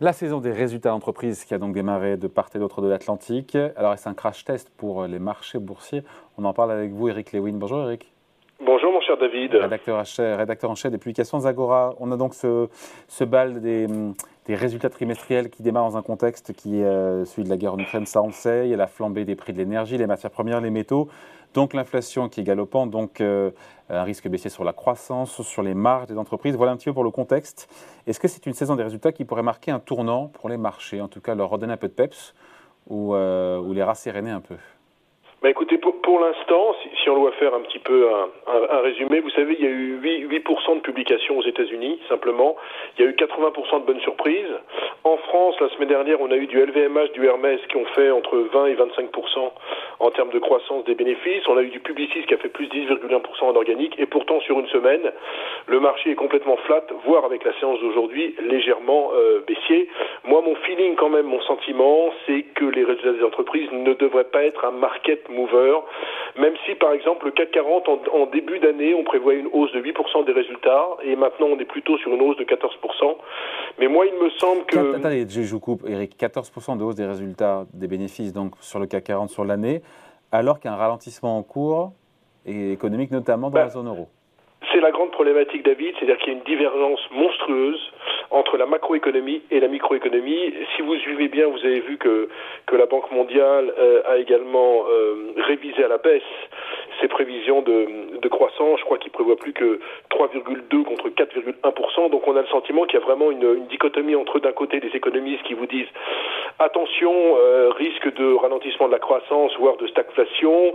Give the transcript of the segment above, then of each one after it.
La saison des résultats d'entreprise qui a donc démarré de part et d'autre de l'Atlantique. Alors, est-ce un crash test pour les marchés boursiers? On en parle avec vous, Eric Lewin. Bonjour, Eric. Bonjour, mon cher David. Rédacteur en chef, rédacteur en chef des publications Zagora. On a donc ce, ce bal des, des, résultats trimestriels qui démarre dans un contexte qui est euh, celui de la guerre en Ukraine, ça on sait. Il y a la flambée des prix de l'énergie, les matières premières, les métaux. Donc l'inflation qui est galopante, donc euh, un risque baissier sur la croissance, sur les marges des entreprises. Voilà un petit peu pour le contexte. Est-ce que c'est une saison des résultats qui pourrait marquer un tournant pour les marchés, en tout cas leur redonner un peu de peps ou, euh, les rasséréner un peu? Bah écoutez, pour, pour l'instant, si, on doit faire un petit peu un, résumé, vous savez, il y a eu 8%, 8 de publications aux États-Unis, simplement. Il y a eu 80% de bonnes surprises. En France, la semaine dernière, on a eu du LVMH, du Hermès qui ont fait entre 20 et 25% en termes de croissance des bénéfices. On a eu du Publicis qui a fait plus 10,1% en organique. Et pourtant, sur une semaine, le marché est complètement flat, voire avec la séance d'aujourd'hui, légèrement euh, baissier. Moi, mon feeling quand même, mon sentiment, c'est que les résultats des entreprises ne devraient pas être un market mover, même si par exemple le CAC 40 en, en début d'année on prévoyait une hausse de 8% des résultats et maintenant on est plutôt sur une hausse de 14%. Mais moi il me semble que... Attendez, je vous coupe Eric, 14% de hausse des résultats des bénéfices donc sur le CAC 40 sur l'année, alors qu'il y a un ralentissement en cours et économique notamment dans bah, la zone euro. C'est la grande problématique, David, c'est-à-dire qu'il y a une divergence monstrueuse entre la macroéconomie et la microéconomie. Si vous suivez bien, vous avez vu que, que la Banque mondiale euh, a également euh, révisé à la baisse ses prévisions de, croissance. Je crois qu'il prévoit plus que 3,2 contre 4,1%. Donc on a le sentiment qu'il y a vraiment une, une dichotomie entre d'un côté des économistes qui vous disent attention, euh, risque de ralentissement de la croissance, voire de stagflation,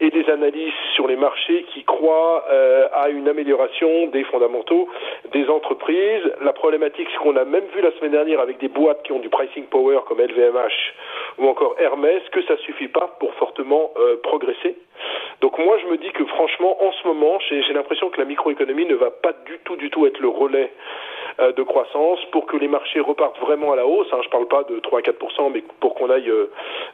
et des analyses sur les marchés qui croient euh, à une amélioration des fondamentaux des entreprises. La problématique, c'est qu'on a même vu la semaine dernière avec des boîtes qui ont du pricing power comme LVMH ou encore Hermès que ça suffit pas pour fortement euh, progresser. Donc moi je me dis que franchement en ce moment j'ai l'impression que la microéconomie ne va pas du tout du tout être le relais de croissance pour que les marchés repartent vraiment à la hausse. Hein, je ne parle pas de 3 à 4 mais pour qu'on aille euh,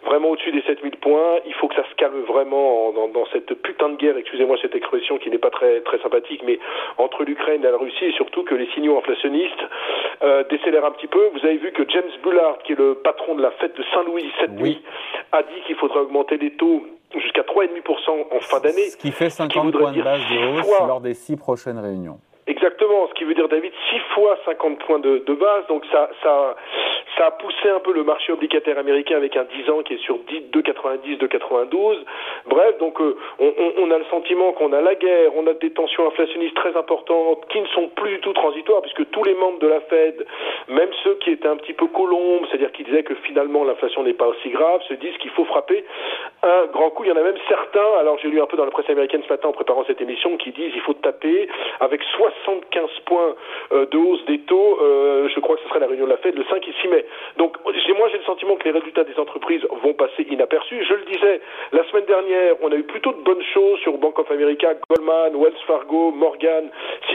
vraiment au-dessus des 7000 points, il faut que ça se calme vraiment dans, dans cette putain de guerre, excusez-moi cette expression qui n'est pas très très sympathique, mais entre l'Ukraine et la Russie et surtout que les signaux inflationnistes euh, décélèrent un petit peu. Vous avez vu que James Bullard, qui est le patron de la fête de Saint-Louis cette Oui. nuit, a dit qu'il faudrait augmenter les taux jusqu'à 3,5% en fin d'année. Ce qui fait 50 voudrait points de base de hausse lors des six prochaines réunions. Exactement, ce qui veut dire David 6 fois 50 points de, de base, donc ça, ça, ça a poussé un peu le marché obligataire américain avec un 10 ans qui est sur 10, 2,90, 2,92. Bref, donc euh, on, a le sentiment qu'on a la guerre, on a des tensions inflationnistes très importantes qui ne sont plus du tout transitoires puisque tous les membres de la Fed, même ceux qui étaient un petit peu colombes, c'est-à-dire qui disaient que finalement l'inflation n'est pas aussi grave, se disent qu'il faut frapper un grand coup. Il y en a même certains, alors j'ai lu un peu dans la presse américaine ce matin en préparant cette émission, qui disent il faut taper avec 75 points euh, de hausse des taux, euh, je crois que ce serait la réunion de la Fed le 5 et 6 mai. Donc moi j'ai le sentiment que les résultats des entreprises vont passer inaperçus. Je le disais, la semaine dernière, on a eu plutôt de bonnes choses sur Bank of America, Goldman, Wells Fargo, Morgan,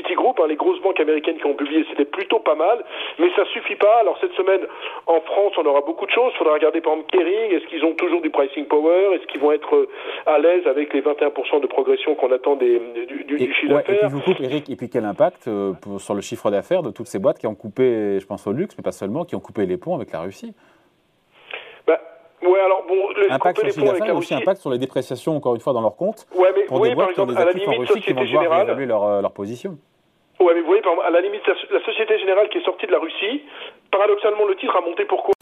Citigroup, hein, les grosses banques américaines qui ont publié, c'était plutôt pas mal, mais ça suffit pas. Alors cette semaine, en France, on aura beaucoup de choses. Il faudra regarder par exemple Kering, est-ce qu'ils ont toujours du pricing power, est-ce qu'ils vont être euh, à l'aise avec les 21% de progression qu'on attend des, du, du, Et, du chiffre ouais, et puis d'affaires? je vous coupe, Eric, et puis quel impact euh, pour- sur le chiffre d'affaires de toutes ces boîtes qui ont coupé, je pense au luxe, mais pas seulement, qui ont coupé les ponts avec la Russie? Bah, Ouais, alors bon, le, Impact sur les chiffre d'affaires, aussi impact sur les dépréciations, encore une fois, dans leurs comptes, Ouais, mais pour oui, des boîtes qui ont des actifs en Russie qui vont devoir réévaluer leur, euh, leur position. Vous voyez, à la limite, la, Société Générale qui est sortie de la Russie, paradoxalement, le titre a monté. Pourquoi?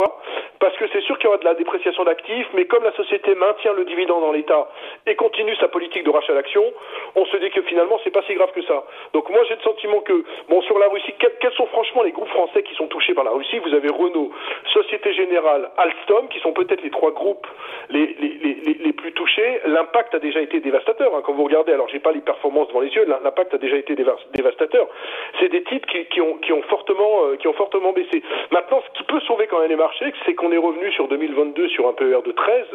Parce que c'est sûr qu'il y aura de la dépréciation d'actifs, mais comme la société maintient le dividende dans l'État et continue sa politique de rachat d'actions, on se dit que finalement, c'est pas si grave que ça. Donc moi, j'ai le sentiment que, bon, sur la Russie, quels sont franchement les groupes français par la Russie Vous avez Renault, Société Générale, Alstom, qui sont peut-être les trois groupes les, plus touchés. L'impact a déjà été dévastateur. Hein, quand vous regardez, alors j'ai pas les performances devant les yeux, l'impact a déjà été déva- dévastateur. C'est des titres qui, qui, ont, qui, ont fortement, euh, qui ont fortement baissé. Maintenant, ce qui peut sauver quand même les marchés, c'est qu'on est revenu sur 2022 sur un PER de 13.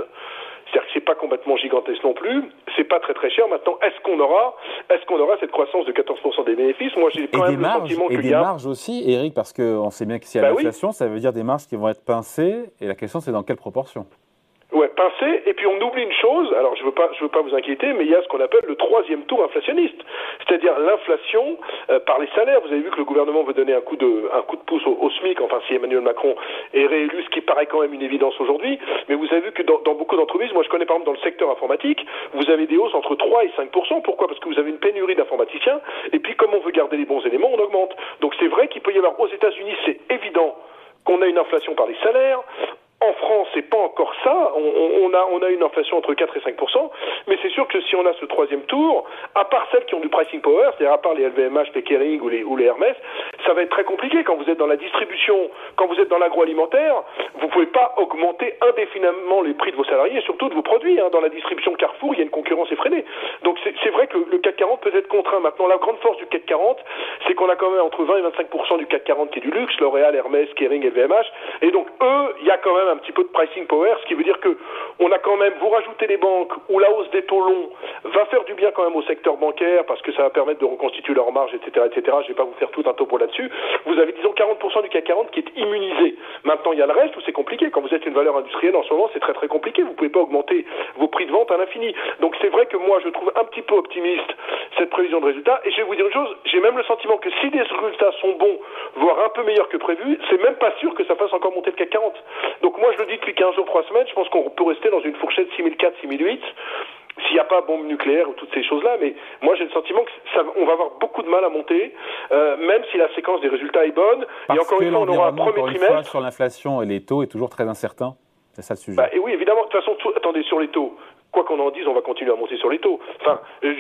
C'est-à-dire que c'est pas complètement gigantesque non plus, c'est pas très très cher. Maintenant, est-ce qu'on aura, est-ce qu'on aura cette croissance de 14% des bénéfices? Moi, j'ai Et quand des même le marges, sentiment et qu'il des y a. marges aussi, Eric, parce qu'on sait bien que s'il y a Bah oui. l'inflation, ça veut dire des marges qui vont être pincées, et la question c'est dans quelle proportion? Et puis on oublie une chose. Alors je veux pas, je veux pas vous inquiéter, mais il y a ce qu'on appelle le troisième tour inflationniste, c'est-à-dire l'inflation euh, par les salaires. Vous avez vu que le gouvernement veut donner un coup de, un coup de pouce au, SMIC. Enfin, si Emmanuel Macron est réélu, ce qui paraît quand même une évidence aujourd'hui. Mais vous avez vu que dans beaucoup d'entreprises, moi je connais par exemple dans le secteur informatique, vous avez des hausses entre 3 et 5% Pourquoi? Parce que vous avez une pénurie d'informaticiens. Et puis comme on veut garder les bons éléments, on augmente. Donc c'est vrai qu'il peut y avoir aux États-Unis, c'est évident qu'on a une inflation par les salaires. En France, c'est pas encore ça. On, a, on a une inflation entre 4 et 5% mais c'est sûr que si on a ce troisième tour, à part celles qui ont du pricing power, c'est-à-dire à part les LVMH, les Kering ou les, ou les Hermès, ça va être très compliqué. Quand vous êtes dans la distribution, quand vous êtes dans l'agroalimentaire, vous pouvez pas augmenter indéfiniment les prix de vos salariés et surtout de vos produits. Hein. Dans la distribution Carrefour, il y a une concurrence effrénée. Donc c'est vrai que le CAC 40 peut être contraint. Maintenant, la grande force du CAC 40, c'est qu'on a quand même entre 20 et 25% du CAC 40 qui est du luxe, L'Oréal, Hermès, Kering, LVMH, et donc eux, il y a quand même un petit peu de pricing power, ce qui veut dire que on a quand même, vous rajoutez les banques où la hausse des taux longs va faire du bien quand même au secteur bancaire parce que ça va permettre de reconstituer leur marge, etc., etc. Je ne vais pas vous faire tout un topo là-dessus. Vous avez disons 40% du CAC 40 qui est immunisé. Maintenant, il y a le reste où c'est compliqué. Quand vous êtes une valeur industrielle en ce moment, c'est très très compliqué. Vous pouvez pas augmenter vos prix de vente à l'infini. Donc c'est vrai que moi, je trouve un petit peu optimiste cette prévision de résultats. Et je vais vous dire une chose, j'ai même le sentiment que si des résultats sont bons, voire un peu meilleurs que prévu, c'est même pas sûr que ça fasse encore monter le CAC 40. Donc moi, je le dis depuis 15 jours, 3 semaines, je pense qu'on peut rester dans une fourchette 6004-6008 s'il n'y a pas bombe nucléaire ou toutes ces choses-là, mais moi j'ai le sentiment que ça, on va avoir beaucoup de mal à monter, euh, même si la séquence des résultats est bonne. et encore une fois, on aura un premier trimestre. sur l'inflation et les taux est toujours très incertain. C'est ça le sujet. Bah, et oui, évidemment. De toute façon, attendez, sur les taux, qu'on en dise, on va continuer à monter sur les taux. Enfin, euh,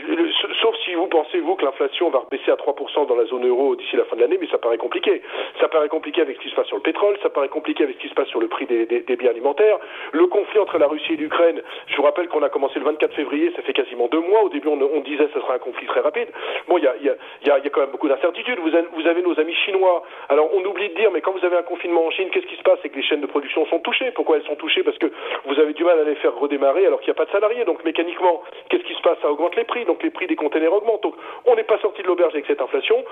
sauf si vous pensez, vous, que l'inflation va baisser à 3% dans la zone euro d'ici la fin de l'année, mais ça paraît compliqué. Ça paraît compliqué avec ce qui se passe sur le pétrole, ça paraît compliqué avec ce qui se passe sur le prix des, biens alimentaires. Le conflit entre la Russie et l'Ukraine, je vous rappelle qu'on a commencé le 24 février, ça fait quasiment deux mois. Au début, on, disait que ce sera un conflit très rapide. Bon, il y a, quand même beaucoup d'incertitudes. Vous, vous avez nos amis chinois. Alors, on oublie de dire, mais quand vous avez un confinement en Chine, qu'est-ce qui se passe? C'est que les chaînes de production sont touchées. Pourquoi elles sont touchées? Parce que vous avez du mal à les faire redémarrer alors qu'il n'y a pas de salariés. Donc, mécaniquement, qu'est-ce qui se passe? Ça augmente les prix, donc les prix des containers augmentent. Donc on n'est pas sorti de l'auberge avec cette inflation.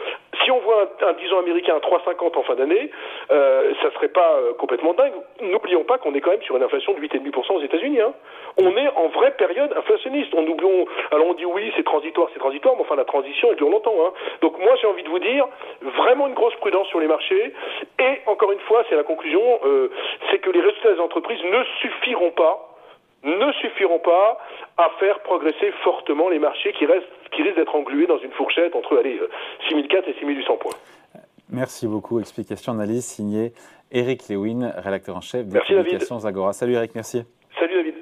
Si on voit un, un américain à 3,50 en fin d'année, euh, ça serait pas euh, complètement dingue. N'oublions pas qu'on est quand même sur une inflation de 8,5% aux États-Unis. Hein. On est en vraie période inflationniste. On oublions, alors on dit oui, c'est transitoire, c'est transitoire, mais enfin la transition elle dure longtemps. Hein. Donc moi j'ai envie de vous dire vraiment une grosse prudence sur les marchés. Et encore une fois, c'est la conclusion, euh, c'est que les résultats des entreprises ne suffiront pas ne suffiront pas à faire progresser fortement les marchés qui, restent, qui risquent d'être englués dans une fourchette entre allez, 6004 et 6800 points. Merci beaucoup. Explication, analyse signée Eric Lewin, rédacteur en chef des publications Agora. Salut Eric, merci. Salut David.